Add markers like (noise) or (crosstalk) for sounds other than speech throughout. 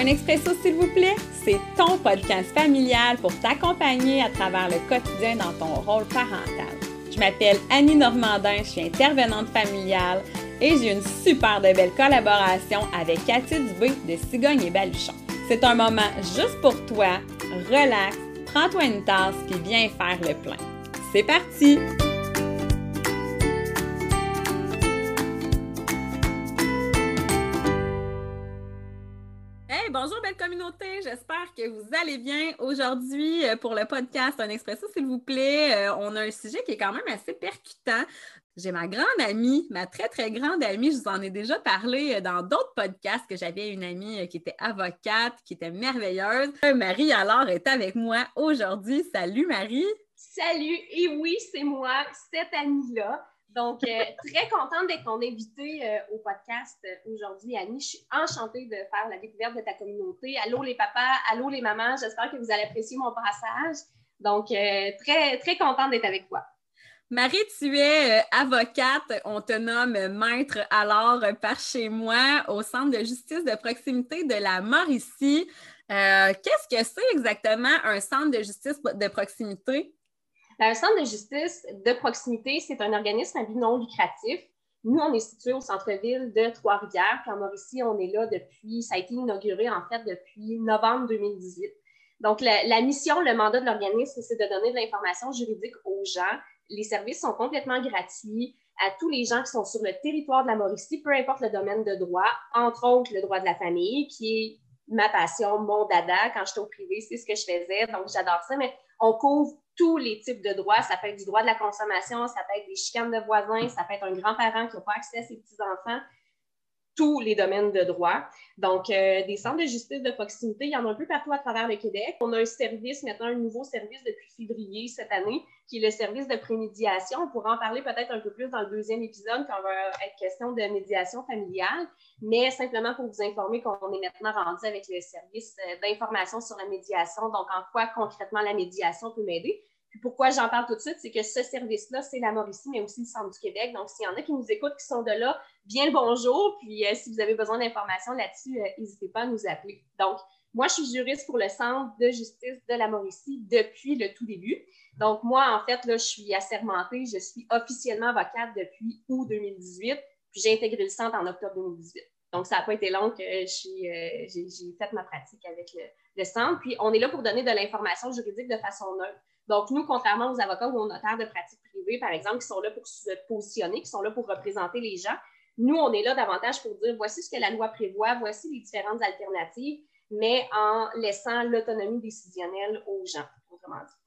Un expresso, s'il vous plaît, c'est ton podcast familial pour t'accompagner à travers le quotidien dans ton rôle parental. Je m'appelle Annie Normandin, je suis intervenante familiale et j'ai une super belle collaboration avec Cathy Dubé de Cigogne et Baluchon. C'est un moment juste pour toi, relax, prends-toi une tasse puis viens faire le plein. C'est parti! Bonjour belle communauté, j'espère que vous allez bien. Aujourd'hui, euh, pour le podcast Un Expresso, s'il vous plaît, euh, on a un sujet qui est quand même assez percutant. J'ai ma grande amie, ma très, très grande amie, je vous en ai déjà parlé euh, dans d'autres podcasts que j'avais une amie qui était avocate, qui était merveilleuse. Marie alors est avec moi aujourd'hui. Salut Marie! Salut! Et oui, c'est moi, cette amie-là. Donc, euh, très contente d'être ton invitée euh, au podcast euh, aujourd'hui, Annie. Je suis enchantée de faire la découverte de ta communauté. Allô les papas, allô les mamans. J'espère que vous allez apprécier mon passage. Donc, très, très contente d'être avec toi. Marie, tu es avocate, on te nomme maître alors par chez moi au Centre de justice de proximité de la Mauricie. Qu'est-ce que c'est exactement un centre de justice de proximité? Un centre de justice de proximité, c'est un organisme à but non lucratif. Nous, on est situé au centre-ville de Trois-Rivières. Puis en Mauricie, on est là depuis, ça a été inauguré en fait depuis novembre 2018. Donc, la, mission, le mandat de l'organisme, c'est de donner de l'information juridique aux gens. Les services sont complètement gratuits à tous les gens qui sont sur le territoire de la Mauricie, peu importe le domaine de droit, entre autres le droit de la famille, qui est ma passion, mon dada. Quand j'étais au privé, c'est ce que je faisais, donc j'adore ça, mais on couvre tous les types de droits. Ça peut être du droit de la consommation, ça peut être des chicanes de voisins, ça peut être un grand-parent qui n'a pas accès à ses petits-enfants tous les domaines de droit. Donc, euh, des centres de justice de proximité, il y en a un peu partout à travers le Québec. On a un service, maintenant un nouveau service depuis février cette année, qui est le service de prémédiation. On pourra en parler peut-être un peu plus dans le deuxième épisode quand on va être question de médiation familiale, mais simplement pour vous informer qu'on est maintenant rendu avec le service euh, d'information sur la médiation. Donc, en quoi concrètement la médiation peut m'aider? Pourquoi j'en parle tout de suite, c'est que ce service-là, c'est la Mauricie, mais aussi le Centre du Québec. Donc, s'il y en a qui nous écoutent, qui sont de là, bien le bonjour. Puis, euh, si vous avez besoin d'informations là-dessus, euh, n'hésitez pas à nous appeler. Donc, moi, je suis juriste pour le Centre de justice de la Mauricie depuis le tout début. Donc, moi, en fait, là, je suis assermentée. Je suis officiellement avocate depuis août 2018. Puis, j'ai intégré le centre en octobre 2018. Donc, ça n'a pas été long que euh, j'ai fait ma pratique avec le, le, centre. Puis, on est là pour donner de l'information juridique de façon neutre. Donc, nous, contrairement aux avocats ou aux notaires de pratique privée, par exemple, qui sont là pour se positionner, qui sont là pour représenter les gens, nous, on est là davantage pour dire voici ce que la loi prévoit, voici les différentes alternatives, mais en laissant l'autonomie décisionnelle aux gens, autrement dit.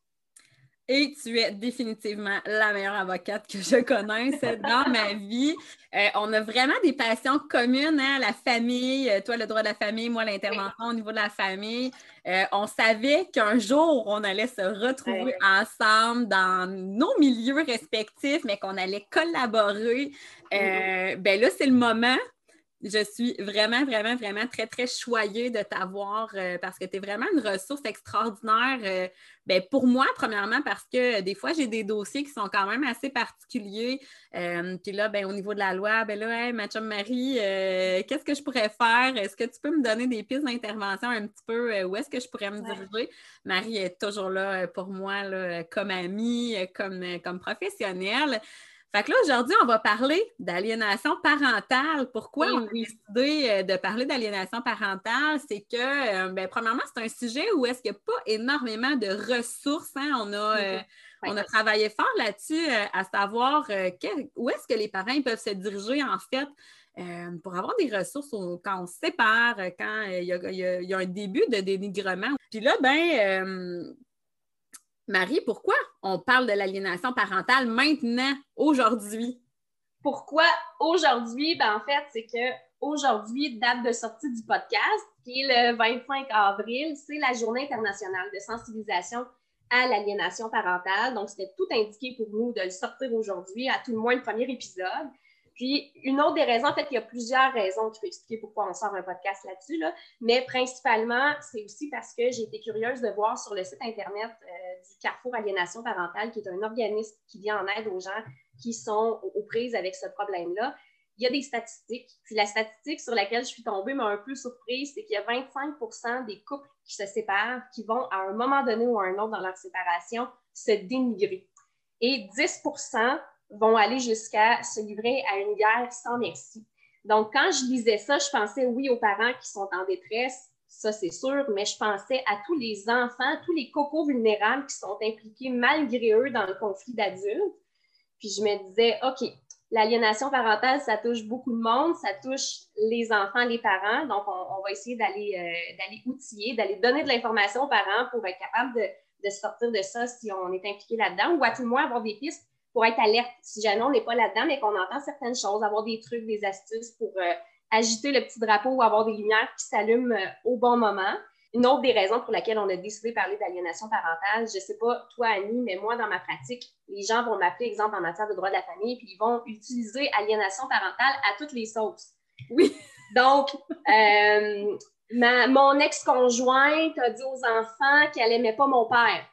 Et tu es définitivement la meilleure avocate que je connaisse dans ma vie. Euh, on a vraiment des passions communes, hein, la famille, euh, toi le droit de la famille, moi l'intervention au niveau de la famille. Euh, on savait qu'un jour, on allait se retrouver ensemble dans nos milieux respectifs, mais qu'on allait collaborer. Mm-hmm. ben là, c'est le moment. Je suis vraiment, vraiment, vraiment très, très choyée de t'avoir euh, parce que tu es vraiment une ressource extraordinaire. Euh, ben, pour moi, premièrement, parce que des fois, j'ai des dossiers qui sont quand même assez particuliers. Euh, puis là, ben, au niveau de la loi, ben là, hey, ma Marie, qu'est-ce que je pourrais faire? Est-ce que tu peux me donner des pistes d'intervention un petit peu? où est-ce que je pourrais me diriger? Marie est toujours là pour moi, là, comme amie, comme, comme professionnelle. Fait que là, aujourd'hui, on va parler d'aliénation parentale. Pourquoi on a décidé euh, de parler d'aliénation parentale? C'est que, euh, ben, premièrement, c'est un sujet où est-ce qu'il n'y a pas énormément de ressources. Hein? On, a, euh, on a travaillé fort là-dessus, à savoir où est-ce que les parents peuvent se diriger, en fait, pour avoir des ressources quand on se sépare, quand il y, y, a un début de dénigrement. Puis là, ben, Marie, pourquoi on parle de l'aliénation parentale maintenant, aujourd'hui? Pourquoi aujourd'hui? Ben, en fait, c'est que aujourd'hui, date de sortie du podcast, qui est le 25 avril, c'est la Journée internationale de sensibilisation à l'aliénation parentale. Donc, c'était tout indiqué pour nous de le sortir aujourd'hui, à tout le moins le premier épisode. Puis, une autre des raisons, en fait, il y a plusieurs raisons qui peuvent expliquer pourquoi on sort un podcast là-dessus, là, mais principalement, c'est aussi parce que j'ai été curieuse de voir sur le site Internet euh, du Carrefour Aliénation Parentale, qui est un organisme qui vient en aide aux gens qui sont aux prises avec ce problème-là. il y a des statistiques. Puis la statistique sur laquelle je suis tombée m'a un peu surprise, c'est qu'il y a 25% des couples qui se séparent qui vont à un moment donné ou à un autre dans leur séparation se dénigrer. Et 10 vont aller jusqu'à se livrer à une guerre sans merci. Donc, quand je lisais ça, je pensais, oui, aux parents qui sont en détresse, ça c'est sûr, mais je pensais à tous les enfants, tous les cocos vulnérables qui sont impliqués malgré eux dans le conflit d'adultes. Puis je me disais, OK, l'aliénation parentale, ça touche beaucoup de monde, ça touche les enfants, les parents. Donc, on, va essayer d'aller euh, d'aller outiller, d'aller donner de l'information aux parents pour être capable de, de sortir de ça si on est impliqué là-dedans, ou à tout le moins avoir des pistes pour être alerte si jamais on n'est pas là-dedans, mais qu'on entend certaines choses, avoir des trucs, des astuces pour euh, agiter le petit drapeau ou avoir des lumières qui s'allument euh, au bon moment. Une autre des raisons pour laquelle on a décidé de parler d'aliénation parentale, je ne sais pas toi, Annie, mais moi, dans ma pratique, les gens vont m'appeler, exemple, en matière de droit de la famille, puis ils vont utiliser aliénation parentale à toutes les sauces. Oui. (laughs) Donc, euh, mon ex-conjointe a dit aux enfants qu'elle n'aimait pas mon père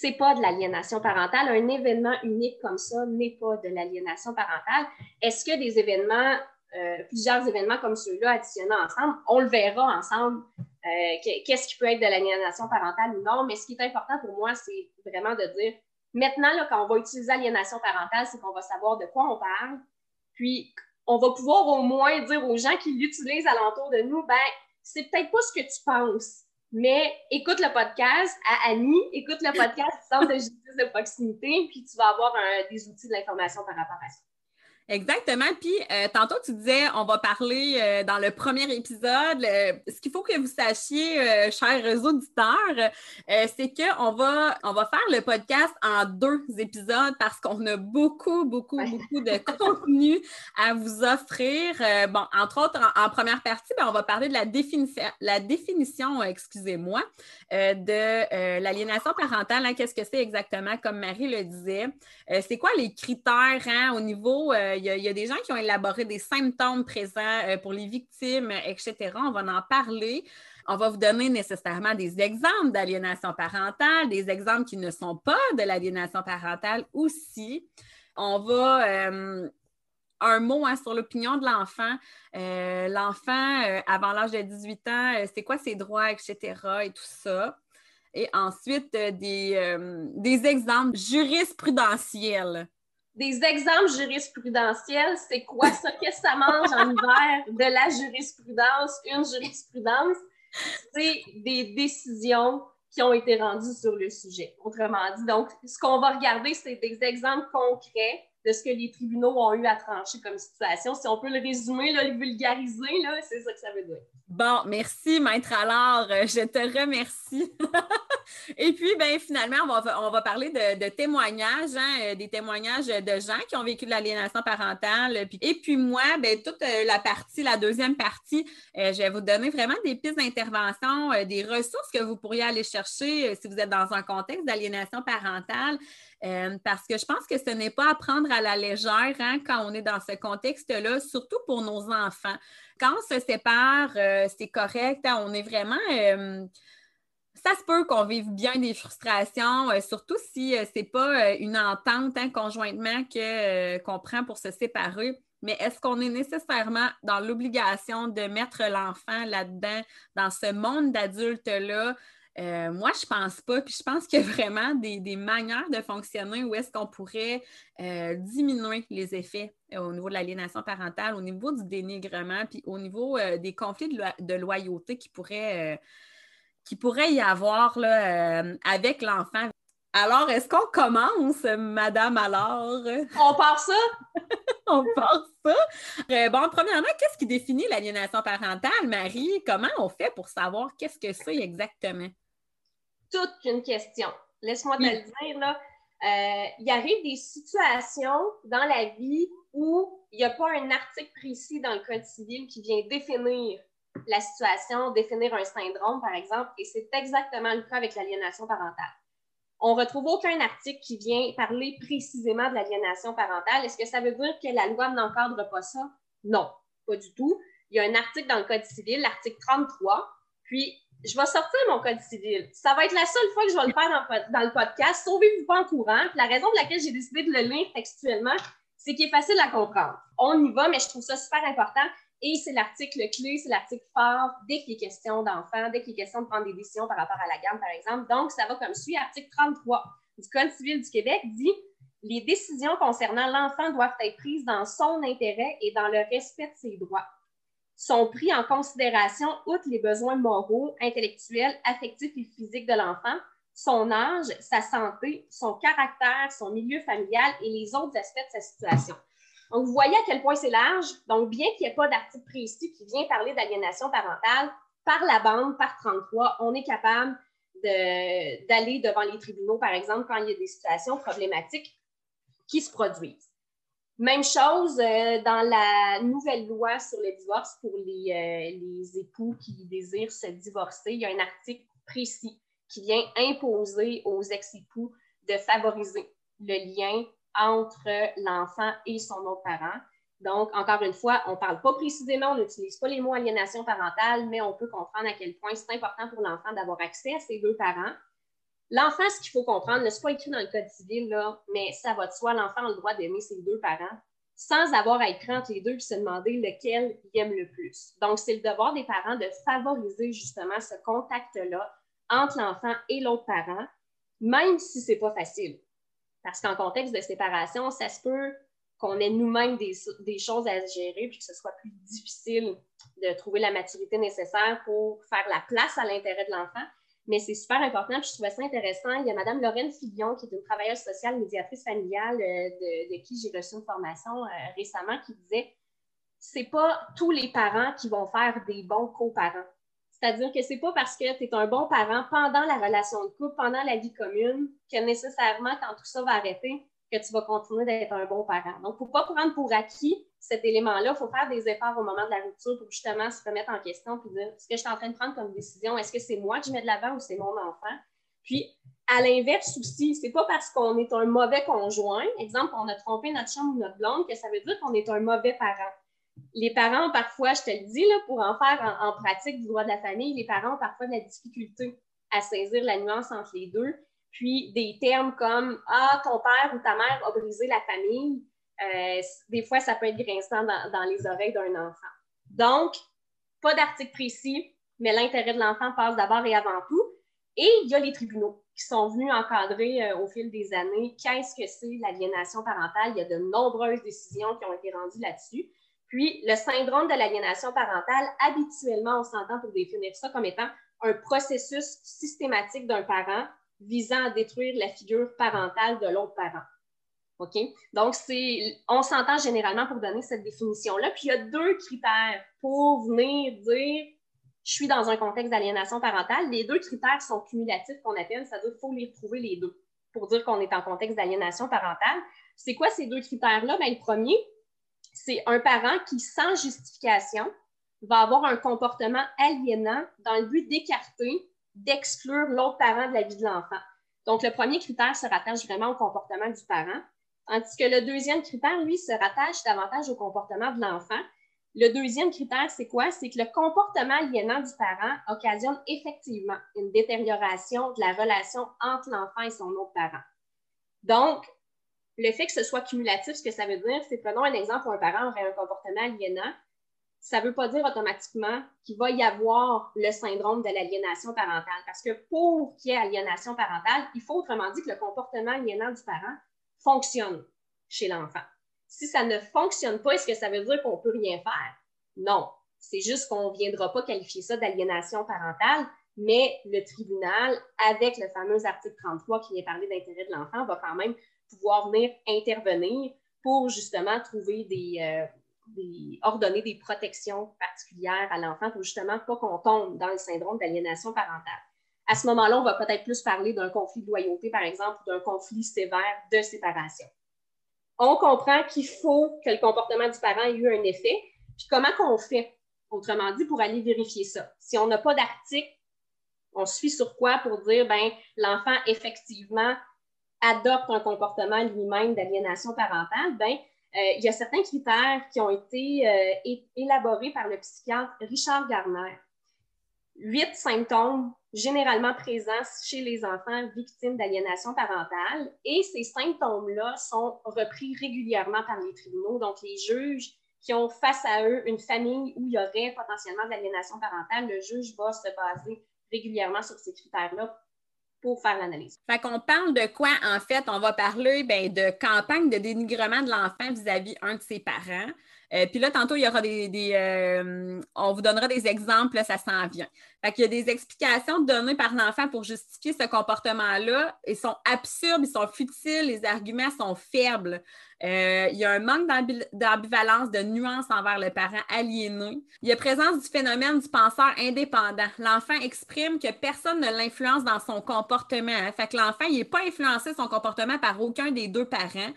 c'est pas de l'aliénation parentale. Un événement unique comme ça n'est pas de l'aliénation parentale. Est-ce que des événements, euh, plusieurs événements comme ceux-là additionnés ensemble, on le verra ensemble, euh, qu'est-ce qui peut être de l'aliénation parentale ou non, mais ce qui est important pour moi, c'est vraiment de dire, maintenant, quand on va utiliser aliénation parentale, c'est qu'on va savoir de quoi on parle, puis on va pouvoir au moins dire aux gens qui l'utilisent alentour de nous, ben, c'est peut-être pas ce que tu penses mais écoute le podcast à Annie, écoute le podcast du Centre de justice de proximité, puis tu vas avoir des outils de l'information par rapport à ça. Exactement. Puis, euh, tantôt, tu disais, on va parler euh, dans le premier épisode. ce qu'il faut que vous sachiez, euh, chers auditeurs, c'est qu'on va, on va faire le podcast en deux épisodes parce qu'on a beaucoup, beaucoup, beaucoup de (laughs) contenu à vous offrir. bon, entre autres, en, première partie, ben, on va parler de la définition, la définition, excusez-moi, de l'aliénation parentale. Hein. Qu'est-ce que c'est exactement, comme Marie le disait? c'est quoi les critères hein, au niveau il y, a, des gens qui ont élaboré des symptômes présents euh, pour les victimes, etc. On va en parler. On va vous donner nécessairement des exemples d'aliénation parentale, des exemples qui ne sont pas de l'aliénation parentale aussi. On va euh, un mot hein, sur l'opinion de l'enfant. Euh, l'enfant, avant l'âge de 18 ans, c'est quoi ses droits, etc. et tout ça. Et ensuite, des exemples jurisprudentiels des exemples jurisprudentiels, c'est quoi ça? Qu'est-ce que ça mange en hiver? De la jurisprudence? Une jurisprudence, c'est des décisions qui ont été rendues sur le sujet. Autrement dit, donc, ce qu'on va regarder, c'est des exemples concrets de ce que les tribunaux ont eu à trancher comme situation. Si on peut le résumer, le vulgariser, c'est ça que ça veut dire. Bon, merci, Maître Alors. Je te remercie. (laughs) Et puis, ben, finalement, on va, on va parler de, témoignages, hein, euh, des témoignages de gens qui ont vécu de l'aliénation parentale. et puis moi, ben, toute euh, la partie, la deuxième partie, euh, je vais vous donner vraiment des pistes d'intervention, des ressources que vous pourriez aller chercher si vous êtes dans un contexte d'aliénation parentale. Parce que je pense que ce n'est pas à prendre à la légère hein, quand on est dans ce contexte-là, surtout pour nos enfants. Quand on se sépare, c'est correct, hein, on est vraiment ça se peut qu'on vive bien des frustrations, euh, surtout si euh, ce n'est pas euh, une entente hein, conjointement qu'on prend pour se séparer. Mais est-ce qu'on est nécessairement dans l'obligation de mettre l'enfant là-dedans, dans ce monde d'adultes-là? Moi, je pense pas. Puis je pense qu'il y a vraiment des, manières de fonctionner où est-ce qu'on pourrait diminuer les effets au niveau de l'aliénation parentale, au niveau du dénigrement, puis au niveau des conflits de, de, loyauté qui pourraient qu'il pourrait y avoir là, euh, avec l'enfant. Alors, est-ce qu'on commence, Madame alors? On part ça? (laughs) on part ça. Euh, bon, premièrement, qu'est-ce qui définit l'aliénation parentale, Marie? Comment on fait pour savoir qu'est-ce que c'est exactement? Toute une question. Laisse-moi te le dire, là. Euh, il arrive des situations dans la vie où il n'y a pas un article précis dans le Code civil qui vient définir la situation, définir un syndrome, par exemple, et c'est exactement le cas avec l'aliénation parentale. On ne retrouve aucun article qui vient parler précisément de l'aliénation parentale. Est-ce que ça veut dire que la loi n'encadre pas ça? Non, pas du tout. Il y a un article dans le Code civil, l'article 33, puis je vais sortir mon Code civil. Ça va être la seule fois que je vais le faire dans, le podcast. Sauvez-vous pas en courant. la raison pour laquelle j'ai décidé de le lire textuellement, c'est qu'il est facile à comprendre. On y va, mais je trouve ça super important. Et c'est l'article clé, c'est l'article fort dès qu'il est question d'enfants, dès qu'il est question de prendre des décisions par rapport à la gamme, par exemple. Donc, ça va comme suit. Article 33 du Code civil du Québec dit les décisions concernant l'enfant doivent être prises dans son intérêt et dans le respect de ses droits. Sont pris en considération, outre les besoins moraux, intellectuels, affectifs et physiques de l'enfant, son âge, sa santé, son caractère, son milieu familial et les autres aspects de sa situation. Donc, vous voyez à quel point c'est large. Donc, bien qu'il n'y ait pas d'article précis qui vient parler d'aliénation parentale, par la bande, par 33, on est capable d'aller devant les tribunaux, par exemple, quand il y a des situations problématiques qui se produisent. Même chose euh, dans la nouvelle loi sur le divorce pour les, euh, les époux qui désirent se divorcer. Il y a un article précis qui vient imposer aux ex-époux de favoriser le lien entre l'enfant et son autre parent. Donc, encore une fois, on ne parle pas précisément, on n'utilise pas les mots aliénation parentale, mais on peut comprendre à quel point c'est important pour l'enfant d'avoir accès à ses deux parents. L'enfant, ce qu'il faut comprendre, ce n'est pas écrit dans le Code civil, mais ça va de soi, l'enfant a le droit d'aimer ses deux parents sans avoir à être entre les deux et se demander lequel il aime le plus. Donc, c'est le devoir des parents de favoriser justement ce contact-là entre l'enfant et l'autre parent, même si ce n'est pas facile. Parce qu'en contexte de séparation, ça se peut qu'on ait nous-mêmes des, des, choses à gérer puis que ce soit plus difficile de trouver la maturité nécessaire pour faire la place à l'intérêt de l'enfant mais c'est super important. Puis je trouvais ça intéressant. Il y a Mme Lorraine Fillon, qui est une travailleuse sociale médiatrice familiale euh, de, qui j'ai reçu une formation euh, récemment, qui disait c'est pas tous les parents qui vont faire des bons coparents. C'est-à-dire que c'est pas parce que tu es un bon parent pendant la relation de couple, pendant la vie commune, que nécessairement, quand tout ça va arrêter, que tu vas continuer d'être un bon parent. Donc, il ne pas prendre pour acquis cet élément-là. Il faut faire des efforts au moment de la rupture pour justement se remettre en question et dire ce que je suis en train de prendre comme décision, est-ce que c'est moi qui mets de l'avant ou c'est mon enfant? Puis, à l'inverse aussi, c'est pas parce qu'on est un mauvais conjoint, exemple, on a trompé notre chambre ou notre blonde, que ça veut dire qu'on est un mauvais parent. Les parents, parfois, je te le dis, là, pour en faire en pratique du droit de la famille, les parents ont parfois de la difficulté à saisir la nuance entre les deux. Puis des termes comme Ah, ton père ou ta mère a brisé la famille, euh, des fois, ça peut être grinçant dans, les oreilles d'un enfant. Donc, pas d'article précis, mais l'intérêt de l'enfant passe d'abord et avant tout. Et il y a les tribunaux qui sont venus encadrer euh, au fil des années qu'est-ce que c'est l'aliénation parentale. Il y a de nombreuses décisions qui ont été rendues là-dessus. Puis, le syndrome de l'aliénation parentale, habituellement, on s'entend pour définir ça comme étant un processus systématique d'un parent visant à détruire la figure parentale de l'autre parent. OK? Donc, on s'entend généralement pour donner cette définition-là. Puis, il y a deux critères pour venir dire je suis dans un contexte d'aliénation parentale. Les deux critères sont cumulatifs qu'on appelle, c'est-à-dire qu'il faut les trouver les deux pour dire qu'on est en contexte d'aliénation parentale. C'est quoi ces deux critères-là? Bien, le premier, c'est un parent qui, sans justification, va avoir un comportement aliénant dans le but d'écarter d'exclure l'autre parent de la vie de l'enfant. Donc, le premier critère se rattache vraiment au comportement du parent, tandis que le deuxième critère, lui, se rattache davantage au comportement de l'enfant. Le deuxième critère, c'est quoi? C'est que le comportement aliénant du parent occasionne effectivement une détérioration de la relation entre l'enfant et son autre parent. Donc, le fait que ce soit cumulatif, ce que ça veut dire, c'est prenons un exemple où un parent aurait un comportement aliénant, ça ne veut pas dire automatiquement qu'il va y avoir le syndrome de l'aliénation parentale. Parce que pour qu'il y ait aliénation parentale, il faut autrement dit que le comportement aliénant du parent fonctionne chez l'enfant. Si ça ne fonctionne pas, est-ce que ça veut dire qu'on ne peut rien faire? Non. C'est juste qu'on ne viendra pas qualifier ça d'aliénation parentale, mais le tribunal, avec le fameux article 33 qui vient parler d'intérêt de l'enfant, va quand même pouvoir venir intervenir pour justement trouver des, euh, ordonner des protections particulières à l'enfant pour justement pas qu'on tombe dans le syndrome d'aliénation parentale. À ce moment-là, on va peut-être plus parler d'un conflit de loyauté, par exemple, ou d'un conflit sévère de séparation. On comprend qu'il faut que le comportement du parent ait eu un effet. Puis comment qu'on fait, autrement dit, pour aller vérifier ça? Si on n'a pas d'article, on suit sur quoi pour dire, ben l'enfant, effectivement, adopte un comportement lui-même d'aliénation parentale, ben il y a certains critères qui ont été euh, élaborés par le psychiatre Richard Garner. huit symptômes généralement présents chez les enfants victimes d'aliénation parentale. Et ces symptômes-là sont repris régulièrement par les tribunaux. Donc, les juges qui ont face à eux une famille où il y aurait potentiellement de l'aliénation parentale, le juge va se baser régulièrement sur ces critères-là faire l'analyse. Fait qu'on parle de quoi, en fait? On va parler ben, de campagne de dénigrement de l'enfant vis-à-vis un de ses parents. Euh, puis là, tantôt, il y aura des. Euh, on vous donnera des exemples, ça s'en vient. Fait qu'il y a des explications données par l'enfant pour justifier ce comportement-là. Ils sont absurdes, ils sont futiles, les arguments sont faibles. Euh, il y a un manque d'ambivalence, de nuance envers le parent aliéné. Il y a présence du phénomène du penseur indépendant. L'enfant exprime que personne ne l'influence dans son comportement. Fait que l'enfant, il n'est pas influencé son comportement par aucun des deux parents.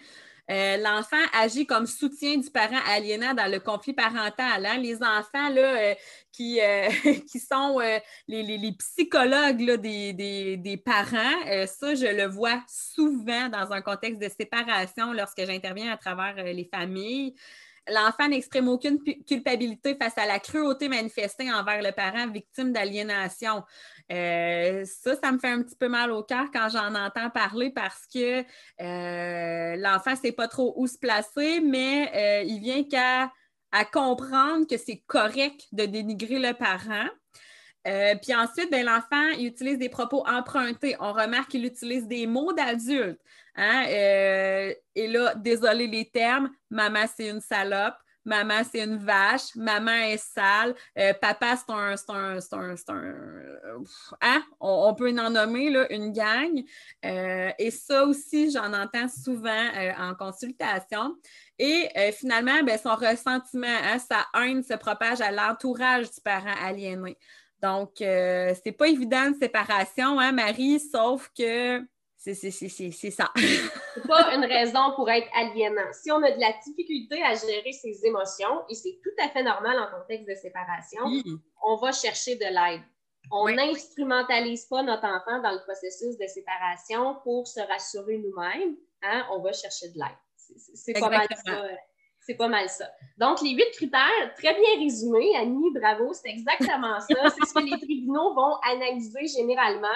Euh, l'enfant agit comme soutien du parent aliénant dans le conflit parental. Hein. Les enfants là, euh, qui, euh, (laughs) qui sont les, psychologues des, parents, ça, je le vois souvent dans un contexte de séparation lorsque j'interviens à travers les familles. L'enfant n'exprime aucune culpabilité face à la cruauté manifestée envers le parent victime d'aliénation. Euh, ça, ça me fait un petit peu mal au cœur quand j'en entends parler parce que euh, l'enfant ne sait pas trop où se placer, mais euh, il vient qu'à à comprendre que c'est correct de dénigrer le parent. Puis ensuite, ben, l'enfant utilise des propos empruntés. On remarque qu'il utilise des mots d'adultes. Hein? et là, désolé les termes, maman, c'est une salope. Maman, c'est une vache. Maman est sale. Euh, papa, c'est un. C'est un, un, hein? on, peut en nommer là, une gang. Euh, et ça aussi, j'en entends souvent euh, en consultation. Et finalement, ben, son ressentiment, hein, sa haine se propage à l'entourage du parent aliéné. Donc, c'est pas évident de séparation, hein, Marie, sauf que c'est ça. (laughs) c'est pas une raison pour être aliénant. Si on a de la difficulté à gérer ses émotions, et c'est tout à fait normal en contexte de séparation, on va chercher de l'aide. On n'instrumentalise pas notre enfant dans le processus de séparation pour se rassurer nous-mêmes. Hein? On va chercher de l'aide. C'est pas mal ça. C'est pas mal ça. Donc, les huit critères, très bien résumés, Annie, bravo, c'est exactement ça. C'est ce que les tribunaux vont analyser généralement.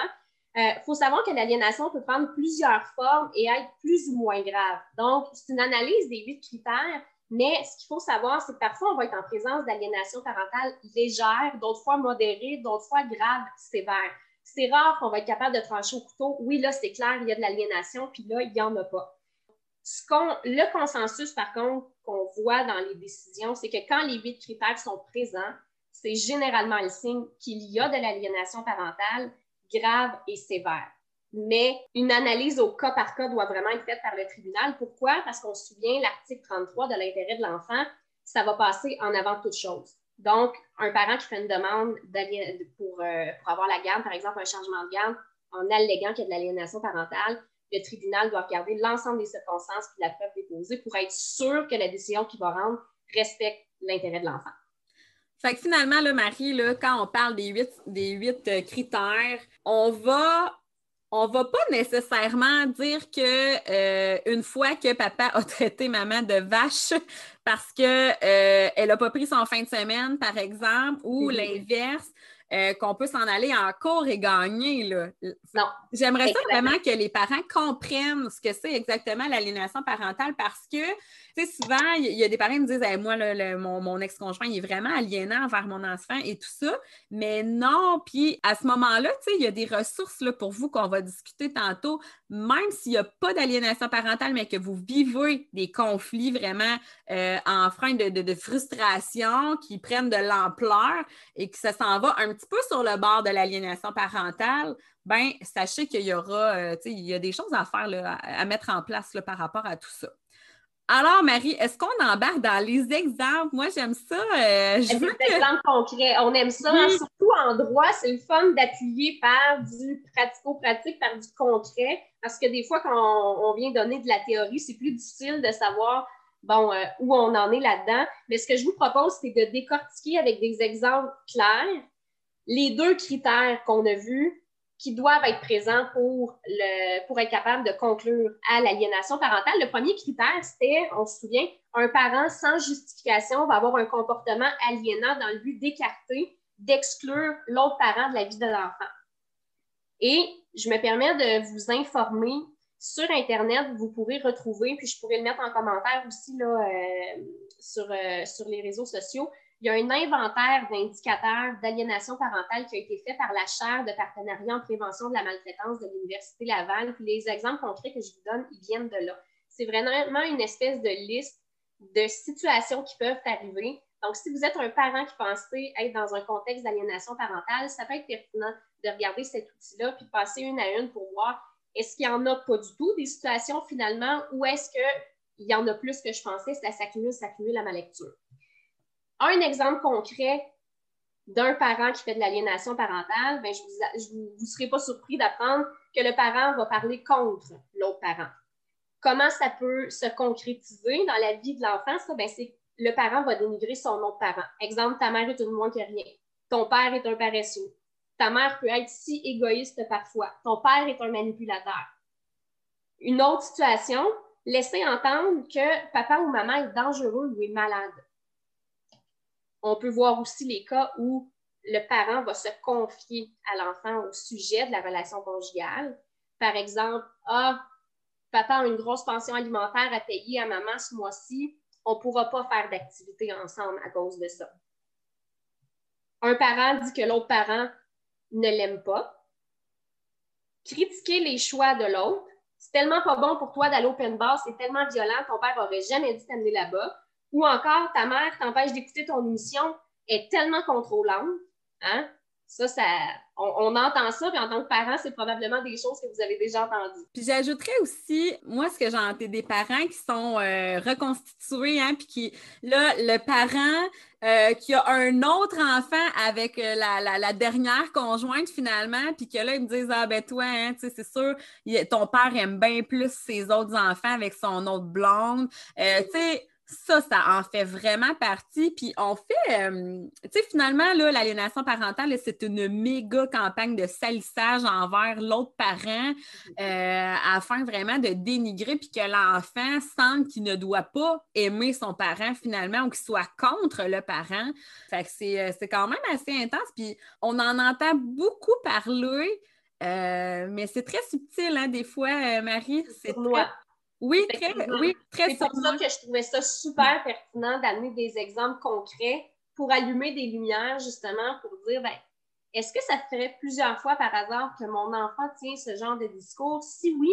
Il euh, faut savoir que l'aliénation peut prendre plusieurs formes et être plus ou moins grave. Donc, c'est une analyse des huit critères, mais ce qu'il faut savoir, c'est que parfois, on va être en présence d'aliénation parentale légère, d'autres fois modérée, d'autres fois grave, sévère. C'est rare qu'on va être capable de trancher au couteau. Oui, là, c'est clair, il y a de l'aliénation, puis là, il n'y en a pas. Ce le consensus, par contre, qu'on voit dans les décisions, c'est que quand les huit critères sont présents, c'est généralement le signe qu'il y a de l'aliénation parentale grave et sévère. Mais une analyse au cas par cas doit vraiment être faite par le tribunal. Pourquoi? Parce qu'on se souvient, l'article 33 de l'intérêt de l'enfant, ça va passer en avant toute chose. Donc, un parent qui fait une demande pour, euh, pour avoir la garde, par exemple un changement de garde, en alléguant qu'il y a de l'aliénation parentale, le tribunal doit regarder l'ensemble des circonstances et la preuve déposée pour être sûr que la décision qu'il va rendre respecte l'intérêt de l'enfant. Fait que finalement, là, Marie, là, quand on parle des huit, des huit euh, critères, on va on va pas nécessairement dire que euh, une fois que papa a traité maman de vache parce qu'elle euh, n'a pas pris son fin de semaine, par exemple, ou mm-hmm. l'inverse, euh, qu'on peut s'en aller en cours et gagner. Là. Non. J'aimerais ça vraiment que les parents comprennent ce que c'est exactement l'aliénation parentale parce que, tu sais, souvent, il y, a des parents qui me disent Moi, mon, ex-conjoint, il est vraiment aliénant envers mon enfant et tout ça. Mais non, puis à ce moment-là, tu sais, il y a des ressources là, pour vous qu'on va discuter tantôt, même s'il n'y a pas d'aliénation parentale, mais que vous vivez des conflits vraiment euh, en frein de, de, frustration qui prennent de l'ampleur et que ça s'en va un petit peu sur le bord de l'aliénation parentale, ben sachez qu'il y aura, euh, il y a des choses à faire, à, mettre en place par rapport à tout ça. Alors, Marie, est-ce qu'on embarque dans les exemples? Moi, j'aime ça. Euh, je veux des exemples concrets. On aime ça, surtout en droit. C'est le fun d'appuyer par du pratico-pratique, par du concret, parce que des fois, quand on vient donner de la théorie, c'est plus difficile de savoir bon, euh, où on en est là-dedans. Mais ce que je vous propose, c'est de décortiquer avec des exemples clairs les deux critères qu'on a vus qui doivent être présents pour, être capable de conclure à l'aliénation parentale. Le premier critère, c'était, on se souvient, un parent sans justification va avoir un comportement aliénant dans le but d'écarter d'exclure l'autre parent de la vie de l'enfant. Et je me permets de vous informer sur Internet, vous pourrez retrouver, puis je pourrais le mettre en commentaire aussi là, euh, euh, sur les réseaux sociaux. Il y a un inventaire d'indicateurs d'aliénation parentale qui a été fait par la chaire de partenariat en prévention de la maltraitance de l'Université Laval. Puis les exemples concrets que je vous donne, ils viennent de là. C'est vraiment une espèce de liste de situations qui peuvent arriver. Donc, si vous êtes un parent qui pensez être dans un contexte d'aliénation parentale, ça peut être pertinent de regarder cet outil-là puis de passer une à une pour voir est-ce qu'il n'y en a pas du tout des situations finalement ou est-ce qu'il y en a plus que je pensais, ça s'accumule, s'accumule à ma lecture? Un exemple concret d'un parent qui fait de l'aliénation parentale, ben, je ne vous, serez pas surpris d'apprendre que le parent va parler contre l'autre parent. Comment ça peut se concrétiser dans la vie de l'enfant? Ben, c'est le parent va dénigrer son autre parent. Exemple, ta mère est une moins que rien. Ton père est un paresseux. Ta mère peut être si égoïste parfois. Ton père est un manipulateur. Une autre situation, laisser entendre que papa ou maman est dangereux ou est malade. On peut voir aussi les cas où le parent va se confier à l'enfant au sujet de la relation conjugale. Par exemple, ah, papa a une grosse pension alimentaire à payer à maman ce mois-ci, on ne pourra pas faire d'activité ensemble à cause de ça. Un parent dit que l'autre parent ne l'aime pas. Critiquer les choix de l'autre. C'est tellement pas bon pour toi d'aller au open bar, c'est tellement violent, ton père aurait jamais dû t'amener là-bas. Ou encore, ta mère t'empêche d'écouter ton émission, est tellement contrôlante. Hein? Ça, ça, on, entend ça, puis en tant que parent, c'est probablement des choses que vous avez déjà entendues. Puis j'ajouterais aussi, moi, ce que j'ai entendu des parents qui sont euh, reconstitués, hein, puis qui, là, le parent euh, qui a un autre enfant avec euh, la, dernière conjointe finalement, puis que là, ils me disent Ah, ben toi, hein, c'est sûr, ton père aime bien plus ses autres enfants avec son autre blonde. tu sais, ça, ça en fait vraiment partie. Puis on fait, euh, tu sais, finalement, l'aliénation parentale, c'est une méga campagne de salissage envers l'autre parent (laughs) euh, afin vraiment de dénigrer puis que l'enfant sente qu'il ne doit pas aimer son parent finalement ou qu'il soit contre le parent. Fait que euh, c'est quand même assez intense. Puis on en entend beaucoup parler. mais c'est très subtil, hein, des fois, Marie. C'est très, oui, très, oui, très C'est pour ça que je trouvais ça super pertinent d'amener des exemples concrets pour allumer des lumières, justement, pour dire, ben, est-ce que ça ferait plusieurs fois par hasard que mon enfant tient ce genre de discours? Si oui,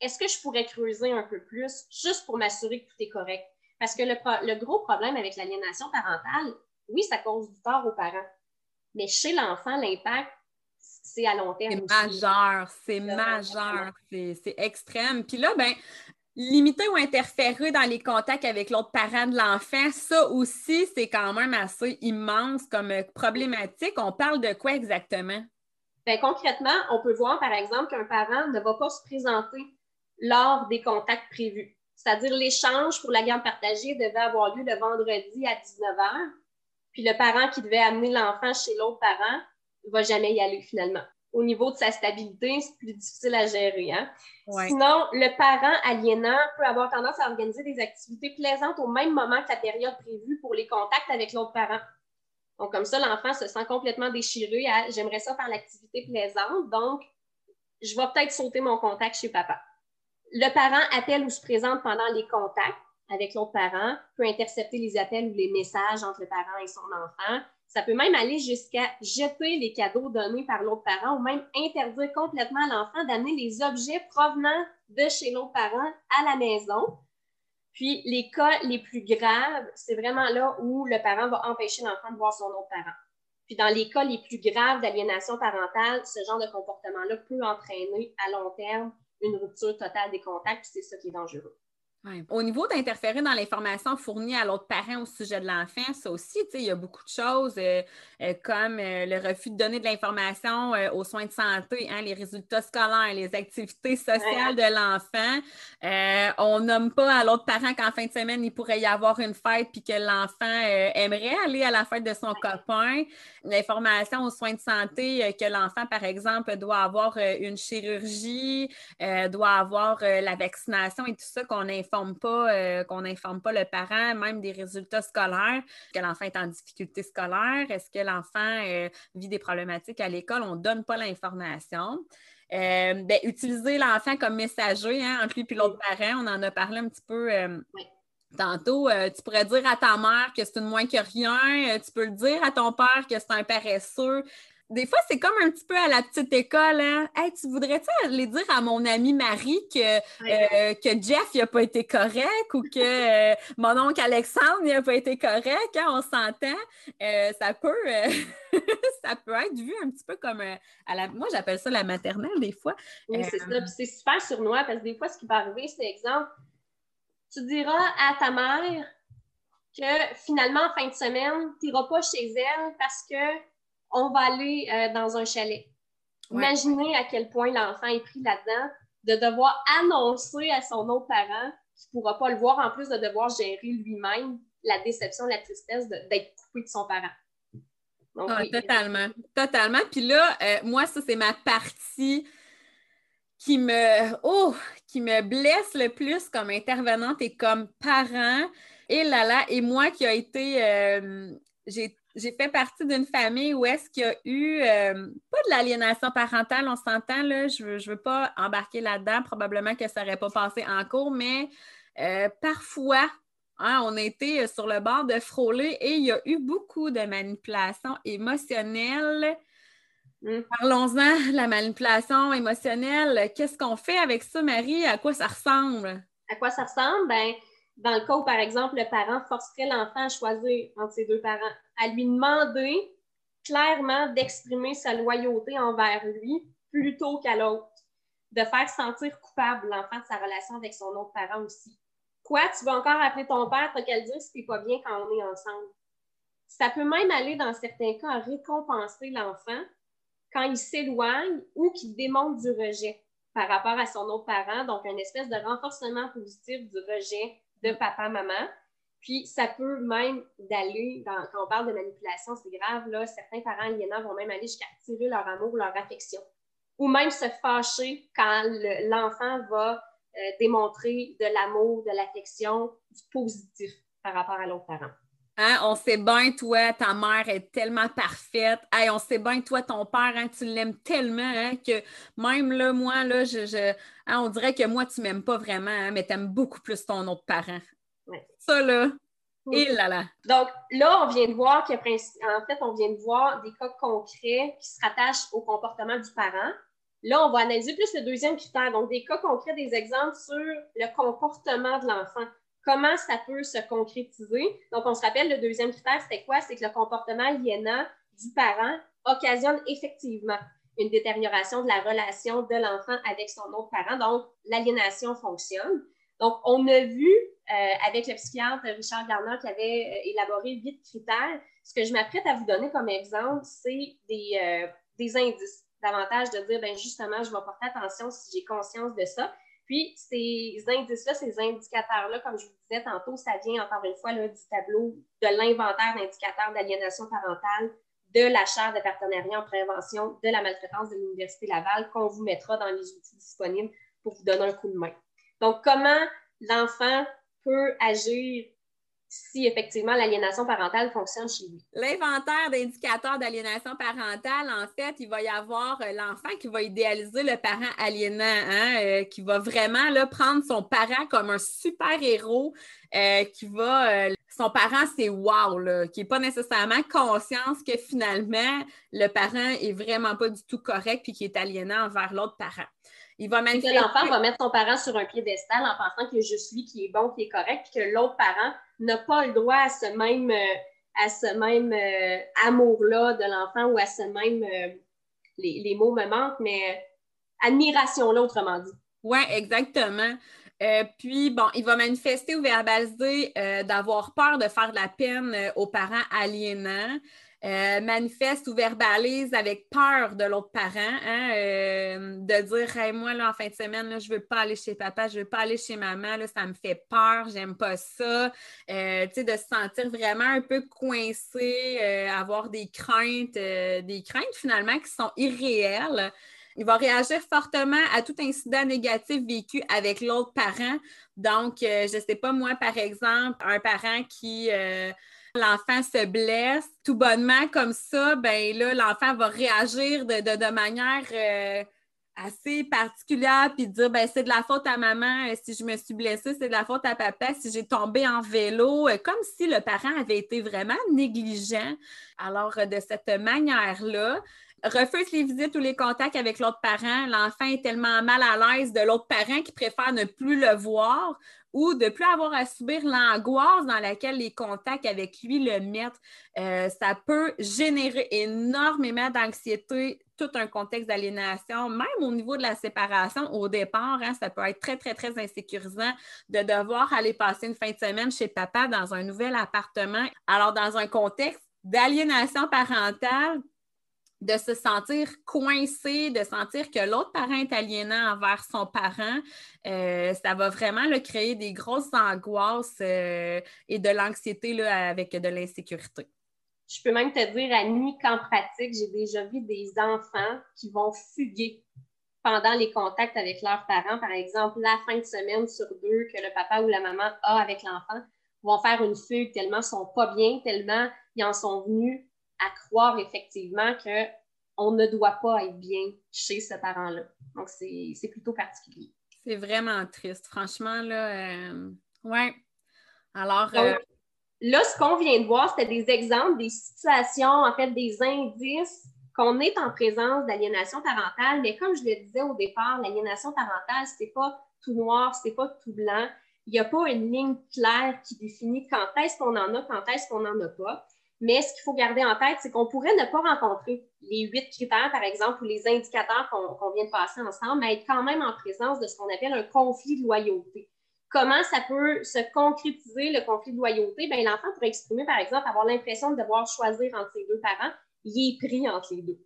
est-ce que je pourrais creuser un peu plus juste pour m'assurer que tout est correct? Parce que le, le gros problème avec l'aliénation parentale, oui, ça cause du tort aux parents. Mais chez l'enfant, l'impact, c'est à long terme. C'est majeur, c'est majeur, c'est extrême. Puis là, ben, limiter ou interférer dans les contacts avec l'autre parent de l'enfant, ça aussi, c'est quand même assez immense comme problématique. On parle de quoi exactement? Bien, concrètement, on peut voir, par exemple, qu'un parent ne va pas se présenter lors des contacts prévus. C'est-à-dire l'échange pour la garde partagée devait avoir lieu le vendredi à 19h, puis le parent qui devait amener l'enfant chez l'autre parent ne va jamais y aller finalement au niveau de sa stabilité, c'est plus difficile à gérer. Hein? Sinon, le parent aliénant peut avoir tendance à organiser des activités plaisantes au même moment que la période prévue pour les contacts avec l'autre parent. Donc, comme ça, l'enfant se sent complètement déchiré à j'aimerais ça faire l'activité plaisante, donc je vais peut-être sauter mon contact chez papa. Le parent appelle ou se présente pendant les contacts avec l'autre parent, peut intercepter les appels ou les messages entre le parent et son enfant, ça peut même aller jusqu'à jeter les cadeaux donnés par l'autre parent ou même interdire complètement à l'enfant d'amener les objets provenant de chez l'autre parent à la maison. Puis les cas les plus graves, c'est vraiment là où le parent va empêcher l'enfant de voir son autre parent. Puis dans les cas les plus graves d'aliénation parentale, ce genre de comportement-là peut entraîner à long terme une rupture totale des contacts, puis c'est ça qui est dangereux. Au niveau d'interférer dans l'information fournie à l'autre parent au sujet de l'enfant, ça aussi, il y a beaucoup de choses euh, euh, comme euh, le refus de donner de l'information aux soins de santé, hein, les résultats scolaires, les activités sociales de l'enfant. on nomme pas à l'autre parent qu'en fin de semaine, il pourrait y avoir une fête puis que l'enfant aimerait aller à la fête de son copain. L'information aux soins de santé que l'enfant, par exemple, doit avoir une chirurgie, doit avoir la vaccination et tout ça qu'on informe n'informe pas, qu'on n'informe pas le parent, même des résultats scolaires, que l'enfant est en difficulté scolaire, est-ce que l'enfant vit des problématiques à l'école, on ne donne pas l'information. Ben, utiliser l'enfant comme messager hein, entre lui et l'autre parent, on en a parlé un petit peu. Tantôt, tu pourrais dire à ta mère que c'est une moins que rien, tu peux le dire à ton père que c'est un paresseux des fois, c'est comme un petit peu à la petite école. Hein? Hey, tu voudrais-tu aller dire à mon ami Marie que, euh, que Jeff n'a pas été correct ou que euh, mon oncle Alexandre n'a pas été correct? Hein? On s'entend? Euh, ça peut (laughs) ça peut être vu un petit peu comme à la. Moi, j'appelle ça la maternelle des fois. Oui, c'est ça. c'est super surnois parce que des fois, ce qui va arriver, c'est exemple, tu diras à ta mère que finalement, en fin de semaine, tu n'iras pas chez elle parce que on va aller euh, dans un chalet. Imaginez à quel point l'enfant est pris là-dedans de devoir annoncer à son autre parent qu'il ne pourra pas le voir, en plus de devoir gérer lui-même la déception, la tristesse d'être coupé de son parent. Ah, totalement, totalement. Puis là, euh, moi, ça, c'est ma partie qui me, oh, qui me blesse le plus comme intervenante et comme parent. Et là là, et moi qui a été, euh, j'ai j'ai fait partie d'une famille où est-ce qu'il y a eu, euh, pas de l'aliénation parentale, on s'entend, là, je ne veux, pas embarquer là-dedans, probablement que ça n'aurait pas passé en cours, mais euh, parfois, hein, on a été sur le bord de frôler et il y a eu beaucoup de manipulation émotionnelle. Mm. Parlons-en, la manipulation émotionnelle. Qu'est-ce qu'on fait avec ça, Marie? À quoi ça ressemble? À quoi ça ressemble? Ben, dans le cas où, par exemple, le parent forcerait l'enfant à choisir entre ses deux parents, à lui demander clairement d'exprimer sa loyauté envers lui plutôt qu'à l'autre, de faire sentir coupable l'enfant de sa relation avec son autre parent aussi. Quoi, tu vas encore appeler ton père, t'as qu'à le dire si t'es pas bien quand on est ensemble? Ça peut même aller, dans certains cas, à récompenser l'enfant quand il s'éloigne ou qu'il démontre du rejet par rapport à son autre parent, donc une espèce de renforcement positif du rejet de papa, maman. Puis ça peut même d'aller, quand on parle de manipulation, c'est grave, là, certains parents aliénants vont même aller jusqu'à tirer leur amour, leur affection. Ou même se fâcher quand l'enfant va euh, démontrer de l'amour, de l'affection, du positif par rapport à l'autre parent. Hein, on sait bien, toi, ta mère est tellement parfaite. Hey, on sait bien, toi, ton père, hein, tu l'aimes tellement hein, que même là, moi, là, je, on dirait que moi, tu m'aimes pas vraiment, mais tu aimes beaucoup plus ton autre parent. Ça, là, et là là. Donc, là, on vient de voir qu'en fait, on vient de voir des cas concrets qui se rattachent au comportement du parent. Là, on va analyser plus le deuxième critère, donc des cas concrets, des exemples sur le comportement de l'enfant comment ça peut se concrétiser. Donc, on se rappelle, le deuxième critère, c'était quoi? C'est que le comportement aliénant du parent occasionne effectivement une détérioration de la relation de l'enfant avec son autre parent. Donc, l'aliénation fonctionne. Donc, on a vu euh, avec le psychiatre Richard Garner qui avait euh, élaboré huit critères. Ce que je m'apprête à vous donner comme exemple, c'est des, euh, des indices. Davantage de dire, ben justement, je vais porter attention si j'ai conscience de ça. Puis, ces indices-là, ces indicateurs-là, comme je vous disais tantôt, ça vient encore une fois du tableau de l'inventaire d'indicateurs d'aliénation parentale de la chaire de partenariat en prévention de la maltraitance de l'Université Laval qu'on vous mettra dans les outils disponibles pour vous donner un coup de main. Donc, comment l'enfant peut agir si effectivement l'aliénation parentale fonctionne chez lui. L'inventaire d'indicateurs d'aliénation parentale, en fait, il va y avoir euh, l'enfant qui va idéaliser le parent aliénant, hein, euh, qui va vraiment là, prendre son parent comme un super-héros, euh, qui va... son parent, c'est wow, là, qui n'est pas nécessairement conscience que finalement, le parent est vraiment pas du tout correct puis qui est aliénant envers l'autre parent. Il va l'enfant va mettre son parent sur un piédestal en pensant que je suis qui est bon, qui est correct, puis que l'autre parent n'a pas le droit à ce même, euh, euh, amour-là de l'enfant ou à ce même, euh, les, mots me manquent, mais admiration-là, autrement dit. Oui, exactement. puis, bon, il va manifester ou verbaliser d'avoir peur de faire de la peine aux parents aliénants. Manifeste ou verbalise avec peur de l'autre parent, hein, de dire moi, là, en fin de semaine, je ne veux pas aller chez papa, je ne veux pas aller chez maman, là, ça me fait peur, j'aime pas ça. de se sentir vraiment un peu coincé, avoir des craintes, des craintes finalement qui sont irréelles. il va réagir fortement à tout incident négatif vécu avec l'autre parent. Donc, euh, je ne sais pas, moi, par exemple, un parent qui euh, l'enfant se blesse tout bonnement comme ça, ben là, l'enfant va réagir de, de, manière euh, assez particulière, puis dire ben c'est de la faute à maman si je me suis blessée, c'est de la faute à papa si j'ai tombé en vélo, comme si le parent avait été vraiment négligent. Alors, de cette manière-là, refuse les visites ou les contacts avec l'autre parent. L'enfant est tellement mal à l'aise de l'autre parent qu'il préfère ne plus le voir ou de plus avoir à subir l'angoisse dans laquelle les contacts avec lui le mettent. Euh, ça peut générer énormément d'anxiété, tout un contexte d'aliénation, même au niveau de la séparation au départ. Hein, ça peut être très, très, très insécurisant de devoir aller passer une fin de semaine chez papa dans un nouvel appartement. Alors, dans un contexte d'aliénation parentale, de se sentir coincé, de sentir que l'autre parent est aliénant envers son parent, euh, ça va vraiment créer des grosses angoisses euh, et de l'anxiété avec de l'insécurité. Je peux même te dire, Annie, qu'en pratique, j'ai déjà vu des enfants qui vont fuguer pendant les contacts avec leurs parents. Par exemple, la fin de semaine sur deux que le papa ou la maman a avec l'enfant, vont faire une fugue tellement ils ne sont pas bien, tellement ils en sont venus à croire effectivement qu'on ne doit pas être bien chez ce parent-là. Donc, c'est plutôt particulier. C'est vraiment triste, franchement, là. Euh, ouais. Alors. Euh, là, ce qu'on vient de voir, c'était des exemples, des situations, en fait, des indices qu'on est en présence d'aliénation parentale, mais comme je le disais au départ, l'aliénation parentale, c'est pas tout noir, c'est pas tout blanc. Il n'y a pas une ligne claire qui définit quand est-ce qu'on en a, quand est-ce qu'on n'en a pas. Mais ce qu'il faut garder en tête, c'est qu'on pourrait ne pas rencontrer les huit critères, par exemple, ou les indicateurs qu'on vient de passer ensemble, mais être quand même en présence de ce qu'on appelle un conflit de loyauté. Comment ça peut se concrétiser, le conflit de loyauté? Bien, l'enfant pourrait exprimer, par exemple, avoir l'impression de devoir choisir entre ses deux parents. Il est pris entre les deux.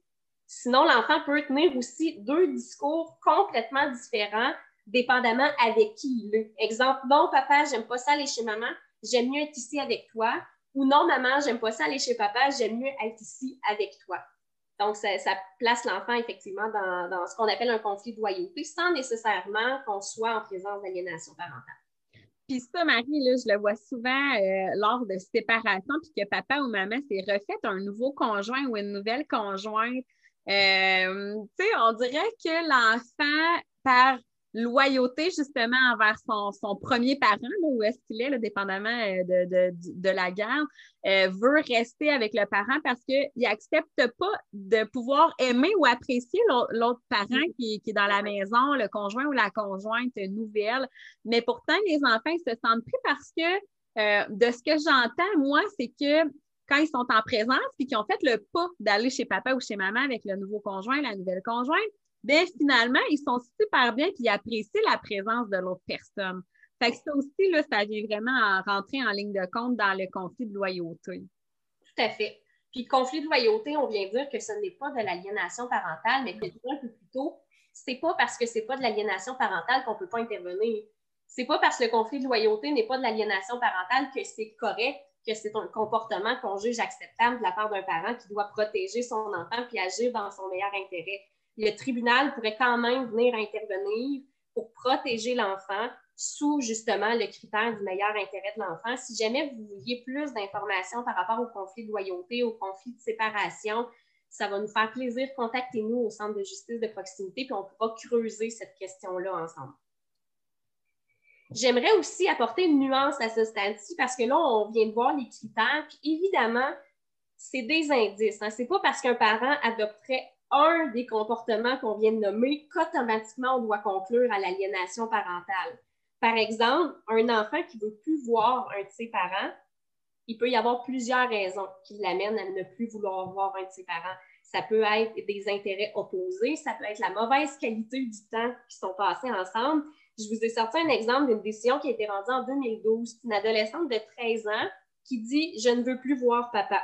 Sinon, l'enfant peut tenir aussi deux discours complètement différents, dépendamment avec qui il est. Exemple, bon, papa, j'aime pas ça aller chez maman, j'aime mieux être ici avec toi ou non, maman, j'aime pas ça aller chez papa, j'aime mieux être ici avec toi. Donc, ça, place l'enfant effectivement dans, ce qu'on appelle un conflit de loyauté sans nécessairement qu'on soit en présence d'aliénation parentale. Puis ça, Marie, là, je le vois souvent euh, lors de séparation, puis que papa ou maman s'est refait un nouveau conjoint ou une nouvelle conjointe. Euh, tu sais, on dirait que l'enfant, par loyauté justement envers son, premier parent, où est-ce qu'il est, dépendamment euh, de, la garde, euh, veut rester avec le parent parce qu'il n'accepte pas de pouvoir aimer ou apprécier l'autre parent mm. qui, est dans la maison, le conjoint ou la conjointe nouvelle. Mais pourtant, les enfants se sentent pris parce que euh, de ce que j'entends, moi, c'est que quand ils sont en présence puis qu'ils ont fait le pas d'aller chez papa ou chez maman avec le nouveau conjoint, la nouvelle conjointe, bien finalement, ils sont super bien ils apprécient la présence de l'autre personne. Fait que ça aussi, là, ça vient vraiment à rentrer en ligne de compte dans le conflit de loyauté. Tout à fait. Puis, conflit de loyauté, on vient dire que ce n'est pas de l'aliénation parentale, mais que un peu c'est pas parce que c'est pas de l'aliénation parentale qu'on peut pas intervenir. C'est pas parce que le conflit de loyauté n'est pas de l'aliénation parentale que c'est correct, que c'est un comportement qu'on juge acceptable de la part d'un parent qui doit protéger son enfant puis agir dans son meilleur intérêt le tribunal pourrait quand même venir intervenir pour protéger l'enfant sous justement le critère du meilleur intérêt de l'enfant. Si jamais vous vouliez plus d'informations par rapport au conflit de loyauté, au conflit de séparation, ça va nous faire plaisir. Contactez-nous au Centre de justice de proximité, puis on pourra creuser cette question-là ensemble. J'aimerais aussi apporter une nuance à ce stade-ci parce que là, on vient de voir les critères, puis évidemment, c'est des indices. Hein. Ce n'est pas parce qu'un parent adopterait un des comportements qu'on vient de nommer qu'automatiquement on doit conclure à l'aliénation parentale. Par exemple, un enfant qui veut plus voir un de ses parents, il peut y avoir plusieurs raisons qui l'amènent à ne plus vouloir voir un de ses parents. Ça peut être des intérêts opposés, ça peut être la mauvaise qualité du temps qui sont passés ensemble. Je vous ai sorti un exemple d'une décision qui a été rendue en 2012. Une adolescente de 13 ans qui dit Je ne veux plus voir papa.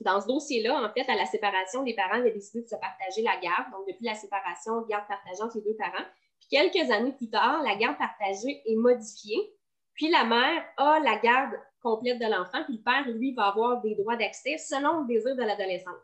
Dans ce dossier-là, en fait, à la séparation, les parents avaient décidé de se partager la garde. Donc, depuis la séparation, garde partagée entre les deux parents. Puis, quelques années plus tard, la garde partagée est modifiée. Puis, la mère a la garde complète de l'enfant, puis le père, lui, va avoir des droits d'accès selon le désir de l'adolescent.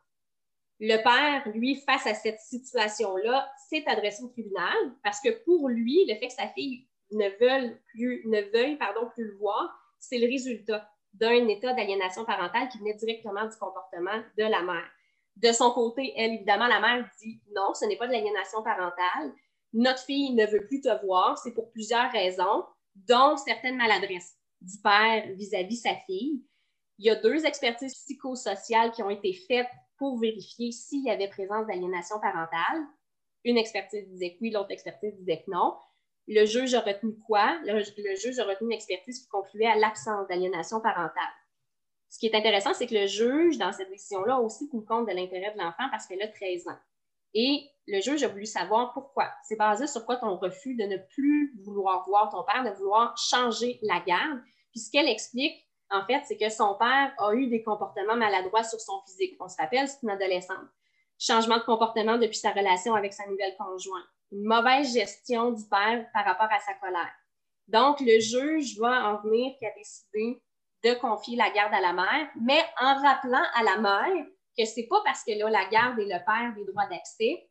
Le père, lui, face à cette situation-là, s'est adressé au tribunal parce que pour lui, le fait que sa fille ne veuille plus, ne veuille, pardon, plus le voir, c'est le résultat d'un état d'aliénation parentale qui venait directement du comportement de la mère. De son côté, elle, évidemment, la mère dit non, ce n'est pas de l'aliénation parentale. Notre fille ne veut plus te voir, c'est pour plusieurs raisons, dont certaines maladresses du père vis-à-vis -vis sa fille. Il y a deux expertises psychosociales qui ont été faites pour vérifier s'il y avait présence d'aliénation parentale. Une expertise disait que oui, l'autre expertise disait que non. Le juge a retenu quoi? Le, juge a retenu une expertise qui concluait à l'absence d'aliénation parentale. Ce qui est intéressant, c'est que le juge, dans cette décision-là, aussi tenu compte de l'intérêt de l'enfant parce qu'elle a 13 ans. Et le juge a voulu savoir pourquoi. C'est basé sur quoi ton refus de ne plus vouloir voir ton père, de vouloir changer la garde. Puis ce qu'elle explique, en fait, c'est que son père a eu des comportements maladroits sur son physique. On se rappelle, c'est une adolescente. Changement de comportement depuis sa relation avec sa nouvelle conjointe une mauvaise gestion du père par rapport à sa colère. Donc, le juge va en venir qu'à décider de confier la garde à la mère, mais en rappelant à la mère que c'est pas parce qu'elle a la garde et le père des droits d'accès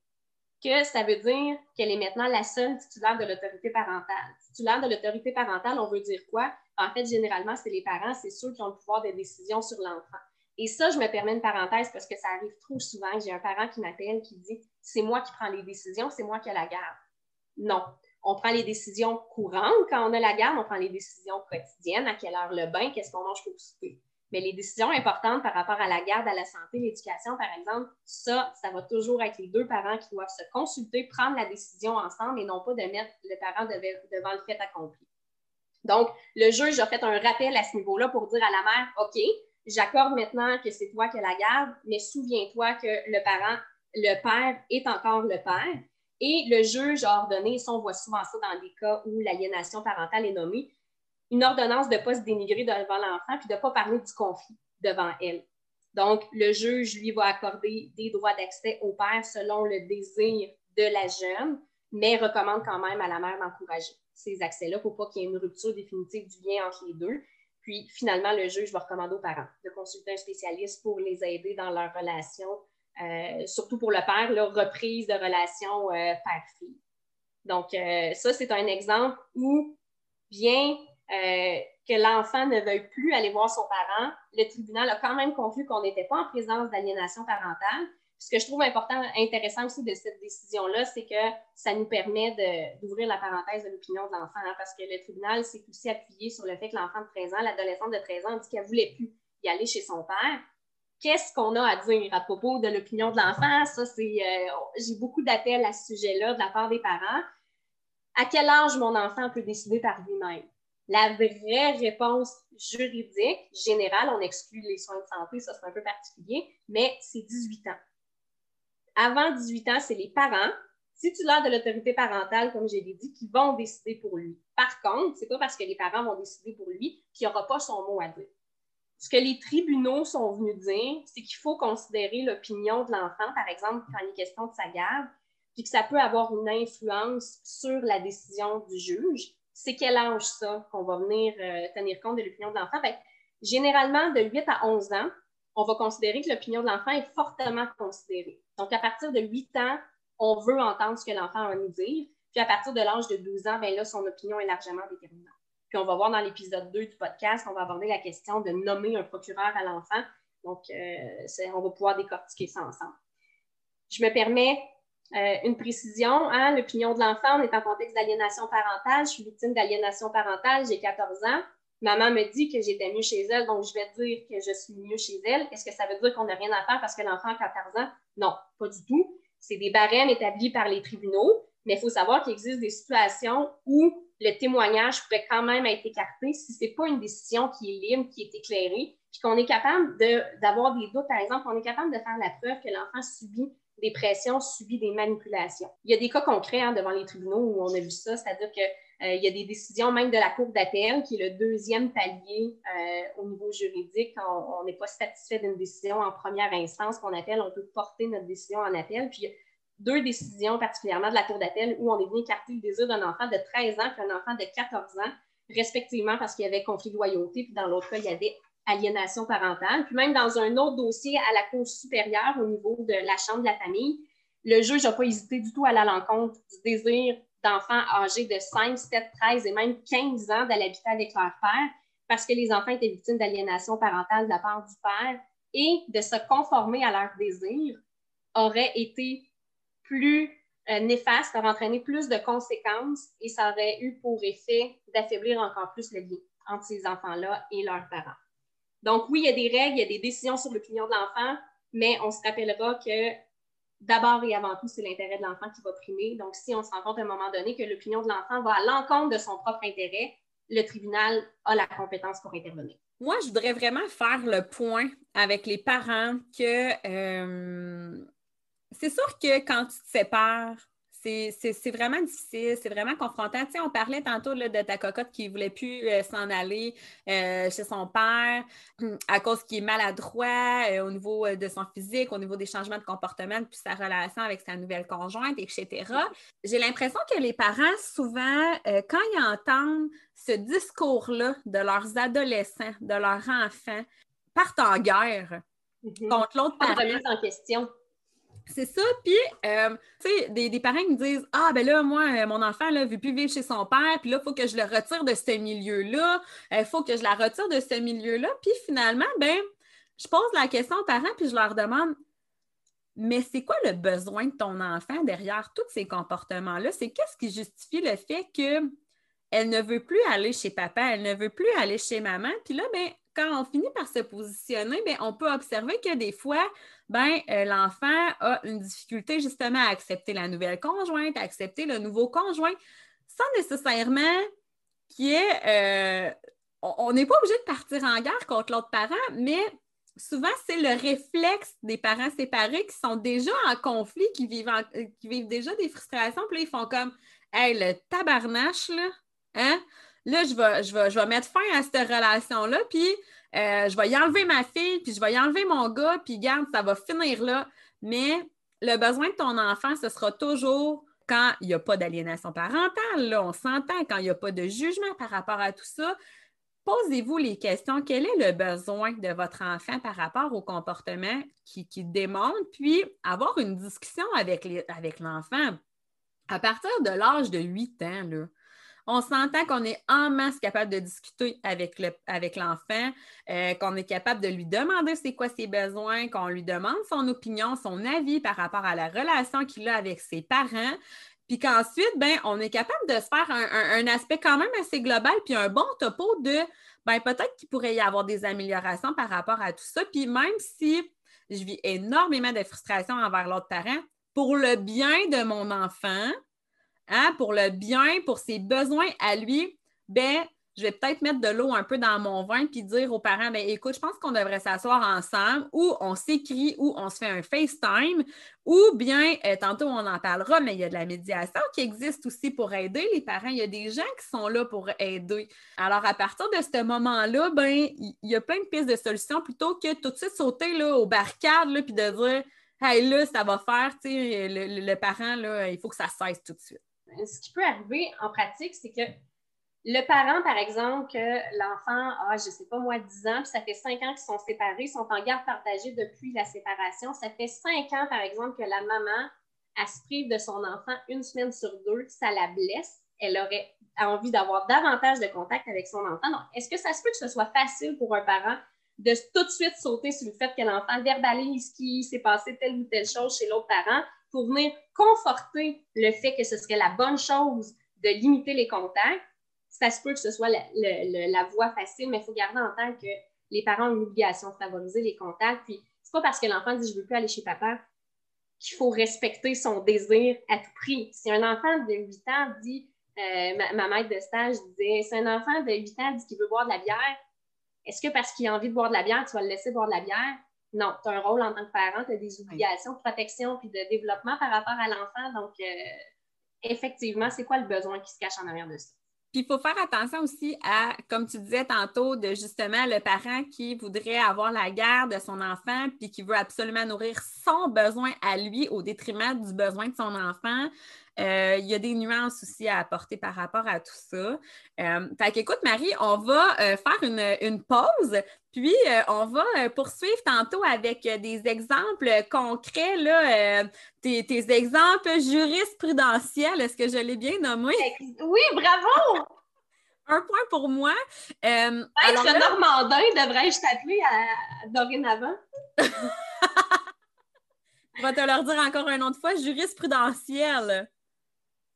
que ça veut dire qu'elle est maintenant la seule titulaire de l'autorité parentale. Titulaire de l'autorité parentale, on veut dire quoi? En fait, généralement, c'est les parents, c'est ceux qui ont le pouvoir de décision sur l'enfant. Et ça, je me permets une parenthèse parce que ça arrive trop souvent. J'ai un parent qui m'appelle qui dit c'est moi qui prends les décisions, c'est moi qui ai la garde. Non. On prend les décisions courantes quand on a la garde, on prend les décisions quotidiennes, à quelle heure le bain, qu'est-ce qu'on mange pour souper. Mais les décisions importantes par rapport à la garde, à la santé, l'éducation, par exemple, ça, ça va toujours être les deux parents qui doivent se consulter, prendre la décision ensemble et non pas de mettre le parent devant le fait accompli. Donc, le juge a fait un rappel à ce niveau-là pour dire à la mère, OK, j'accorde maintenant que c'est toi qui as la garde, mais souviens-toi que le parent, le père est encore le père. Et le juge a ordonné, ça on voit souvent ça dans des cas où l'aliénation parentale est nommée, une ordonnance de ne pas se dénigrer devant l'enfant puis de ne pas parler du conflit devant elle. Donc, le juge, lui, va accorder des droits d'accès au père selon le désir de la jeune, mais recommande quand même à la mère d'encourager ces accès-là pour pas qu'il y ait une rupture définitive du lien entre les deux. Puis finalement, le juge va recommander aux parents de consulter un spécialiste pour les aider dans leur relation, euh, surtout pour le père, leur reprise de relation euh, père-fille. Donc, euh, ça, c'est un exemple où, bien que l'enfant ne veuille plus aller voir son parent, le tribunal a quand même conclu qu'on n'était pas en présence d'aliénation parentale, ce que je trouve important, intéressant aussi de cette décision-là, c'est que ça nous permet d'ouvrir la parenthèse de l'opinion de l'enfant, hein, parce que le tribunal s'est aussi appuyé sur le fait que l'enfant de 13 ans, l'adolescente de 13 ans, dit qu'elle ne voulait plus y aller chez son père. Qu'est-ce qu'on a à dire à propos de l'opinion de l'enfant? Ça, c'est. Euh, j'ai beaucoup d'appels à ce sujet-là de la part des parents. À quel âge mon enfant peut décider par lui-même? La vraie réponse juridique, générale, on exclut les soins de santé, ça c'est un peu particulier, mais c'est 18 ans avant 18 ans, c'est les parents, titulaires de l'autorité parentale, comme je l'ai dit, qui vont décider pour lui. Par contre, c'est pas parce que les parents vont décider pour lui qu'il n'y aura pas son mot à dire. Ce que les tribunaux sont venus dire, c'est qu'il faut considérer l'opinion de l'enfant, par exemple, quand il est question de sa garde, puis que ça peut avoir une influence sur la décision du juge. C'est quel âge ça qu'on va venir euh, tenir compte de l'opinion de l'enfant? Ben, généralement, de 8 à 11 ans, on va considérer que l'opinion de l'enfant est fortement considérée. Donc, à partir de 8 ans, on veut entendre ce que l'enfant a à nous dire. Puis à partir de l'âge de 12 ans, bien là, son opinion est largement déterminante. Puis on va voir dans l'épisode 2 du podcast, on va aborder la question de nommer un procureur à l'enfant. Donc, euh, on va pouvoir décortiquer ça ensemble. Je me permets euh, une précision. Hein, l'opinion de l'enfant, on est en contexte d'aliénation parentale. Je suis victime d'aliénation parentale, j'ai 14 ans. Maman me dit que j'étais mieux chez elle, donc je vais dire que je suis mieux chez elle. Est-ce que ça veut dire qu'on n'a rien à faire parce que l'enfant a 14 ans? Non, pas du tout. C'est des barèmes établis par les tribunaux, mais il faut savoir qu'il existe des situations où le témoignage pourrait quand même être écarté si ce n'est pas une décision qui est libre, qui est éclairée, puis qu'on est capable d'avoir des doutes. Par exemple, on est capable de faire la preuve que l'enfant subit des pressions, subit des manipulations. Il y a des cas concrets hein, devant les tribunaux où on a vu ça, c'est-à-dire que euh, il y a des décisions même de la Cour d'appel, qui est le deuxième palier euh, au niveau juridique. On n'est pas satisfait d'une décision en première instance qu'on appelle, on peut porter notre décision en appel. Puis deux décisions particulièrement de la Cour d'appel où on est venu écarter le désir d'un enfant de 13 ans et un enfant de 14 ans, respectivement parce qu'il y avait conflit de loyauté, puis dans l'autre cas, il y avait aliénation parentale. Puis même dans un autre dossier à la Cour supérieure au niveau de la Chambre de la famille, le juge n'a pas hésité du tout à aller à l'encontre du désir d'enfants âgés de 5, 7, 13 et même 15 ans d'aller habiter avec leur père parce que les enfants étaient victimes d'aliénation parentale de la part du père et de se conformer à leurs désirs aurait été plus euh, néfaste, aurait entraîné plus de conséquences et ça aurait eu pour effet d'affaiblir encore plus le lien entre ces enfants-là et leurs parents. Donc oui, il y a des règles, il y a des décisions sur l'opinion de l'enfant, mais on se rappellera que d'abord et avant tout, c'est l'intérêt de l'enfant qui va primer. Donc, si on se rend compte à un moment donné que l'opinion de l'enfant va à l'encontre de son propre intérêt, le tribunal a la compétence pour intervenir. Moi, je voudrais vraiment faire le point avec les parents que euh, c'est sûr que quand tu te sépares, c'est vraiment difficile, c'est vraiment confrontant. Tu sais, on parlait tantôt là, de ta cocotte qui ne voulait plus euh, s'en aller euh, chez son père (clears throat) à cause qu'il est maladroit euh, au niveau de son physique, au niveau des changements de comportement, puis sa relation avec sa nouvelle conjointe, etc. J'ai l'impression que les parents, souvent, quand ils entendent ce discours-là de leurs adolescents, de leurs enfants, partent en guerre mm-hmm. contre l'autre parent. en question. C'est ça. Puis, euh, tu sais, des, parents qui me disent Ah, ben là, moi, euh, mon enfant ne veut plus vivre chez son père, puis là, il faut que je le retire de ce milieu-là. Il euh, faut que je la retire de ce milieu-là. Puis finalement, ben, je pose la question aux parents, puis je leur demande Mais c'est quoi le besoin de ton enfant derrière tous ces comportements-là? C'est qu'est-ce qui justifie le fait qu'elle ne veut plus aller chez papa, elle ne veut plus aller chez maman. Puis là, ben, quand on finit par se positionner, bien, on peut observer que des fois, ben, euh, l'enfant a une difficulté justement à accepter la nouvelle conjointe, à accepter le nouveau conjoint, sans nécessairement qu'il est. Euh, on n'est pas obligé de partir en guerre contre l'autre parent, mais souvent, c'est le réflexe des parents séparés qui sont déjà en conflit, qui vivent, qui vivent déjà des frustrations, puis là, ils font comme Hey, le tabarnache, là, hein? Là, je vais, je je vais mettre fin à cette relation-là, puis euh, je vais y enlever ma fille, puis je vais y enlever mon gars, puis garde, ça va finir là. Mais le besoin de ton enfant, ce sera toujours quand il n'y a pas d'aliénation parentale, là, on s'entend, quand il n'y a pas de jugement par rapport à tout ça. Posez-vous les questions. Quel est le besoin de votre enfant par rapport au comportement qui, qui démontre, puis avoir une discussion avec l'enfant. Avec à partir de l'âge de 8 ans, là, on s'entend qu'on est en masse capable de discuter avec, l'enfant, euh, qu'on est capable de lui demander c'est quoi ses besoins, qu'on lui demande son opinion, son avis par rapport à la relation qu'il a avec ses parents. Puis qu'ensuite, ben, on est capable de se faire un, aspect quand même assez global, puis un bon topo de ben, peut-être qu'il pourrait y avoir des améliorations par rapport à tout ça. Puis même si je vis énormément de frustration envers l'autre parent, pour le bien de mon enfant, Hein, pour le bien, pour ses besoins à lui, ben, je vais peut-être mettre de l'eau un peu dans mon vin puis dire aux parents, ben, écoute, je pense qu'on devrait s'asseoir ensemble ou on s'écrit ou on se fait un FaceTime ou bien, euh, tantôt on en parlera, mais il y a de la médiation qui existe aussi pour aider les parents. Il y a des gens qui sont là pour aider. Alors, à partir de ce moment-là, ben, il y, a plein de pistes de solutions plutôt que tout de suite sauter là, aux barricades puis de dire, hey, là, ça va faire, sais, le, le parent, là, il faut que ça cesse tout de suite ce qui peut arriver en pratique, c'est que le parent, par exemple, que l'enfant a, je ne sais pas moi, 10 ans, puis ça fait 5 ans qu'ils sont séparés, sont en garde partagée depuis la séparation. Ça fait 5 ans, par exemple, que la maman, elle se prive de son enfant une semaine sur deux, ça la blesse. Elle aurait envie d'avoir davantage de contact avec son enfant. Donc, est-ce que ça se peut que ce soit facile pour un parent de tout de suite sauter sur le fait que l'enfant verbalise qu'il s'est passé telle ou telle chose chez l'autre parent pour venir conforter le fait que ce serait la bonne chose de limiter les contacts, ça se peut que ce soit la, voie facile, mais il faut garder en tête que les parents ont une obligation de favoriser les contacts. Puis, c'est pas parce que l'enfant dit je veux plus aller chez papa qu'il faut respecter son désir à tout prix. Si un enfant de 8 ans dit, euh, ma, ma, maître de stage disait, si un enfant de 8 ans dit qu'il veut boire de la bière, est-ce que parce qu'il a envie de boire de la bière, tu vas le laisser boire de la bière? Non, tu as un rôle en tant que parent, tu as des obligations de protection puis de développement par rapport à l'enfant. Donc, euh, effectivement, c'est quoi le besoin qui se cache en arrière de ça? Puis il faut faire attention aussi à, comme tu disais tantôt, de justement le parent qui voudrait avoir la garde de son enfant puis qui veut absolument nourrir son besoin à lui au détriment du besoin de son enfant. Euh, il y a des nuances aussi à apporter par rapport à tout ça. Euh, fait qu'écoute, Marie, on va euh, faire une, pause, puis on va poursuivre tantôt avec des exemples concrets, là, tes, exemples jurisprudentiels. Est-ce que je l'ai bien nommé? Oui, bravo! (laughs) Un point pour moi. Euh, alors Normandin, devrais-je t'appeler dorénavant? (laughs) Je vais te leur dire encore une autre fois, jurisprudentiel.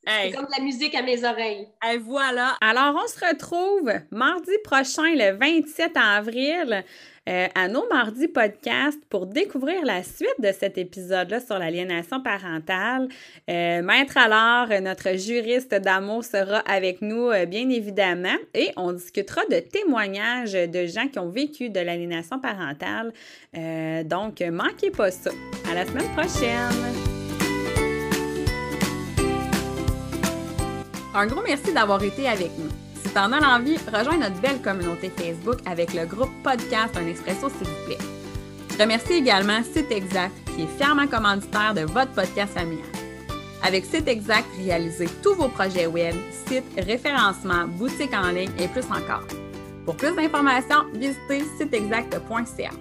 C'est comme de la musique à mes oreilles. Et voilà. Alors, on se retrouve mardi prochain, le 27 avril, euh, à nos mardis podcasts pour découvrir la suite de cet épisode-là sur l'aliénation parentale. Euh, Maître alors, notre juriste d'amour, sera avec nous, euh, bien évidemment, et on discutera de témoignages de gens qui ont vécu de l'aliénation parentale. donc, manquez pas ça. À la semaine prochaine! Un gros merci d'avoir été avec nous. Si tu en as l'envie, rejoins notre belle communauté Facebook avec le groupe Podcast Un Expresso, s'il vous plaît. Je remercie également Site Exact, qui est fièrement commanditaire de votre podcast familial. Avec Site Exact, réalisez tous vos projets web, sites, référencement, boutiques en ligne et plus encore. Pour plus d'informations, visitez siteexact.ca.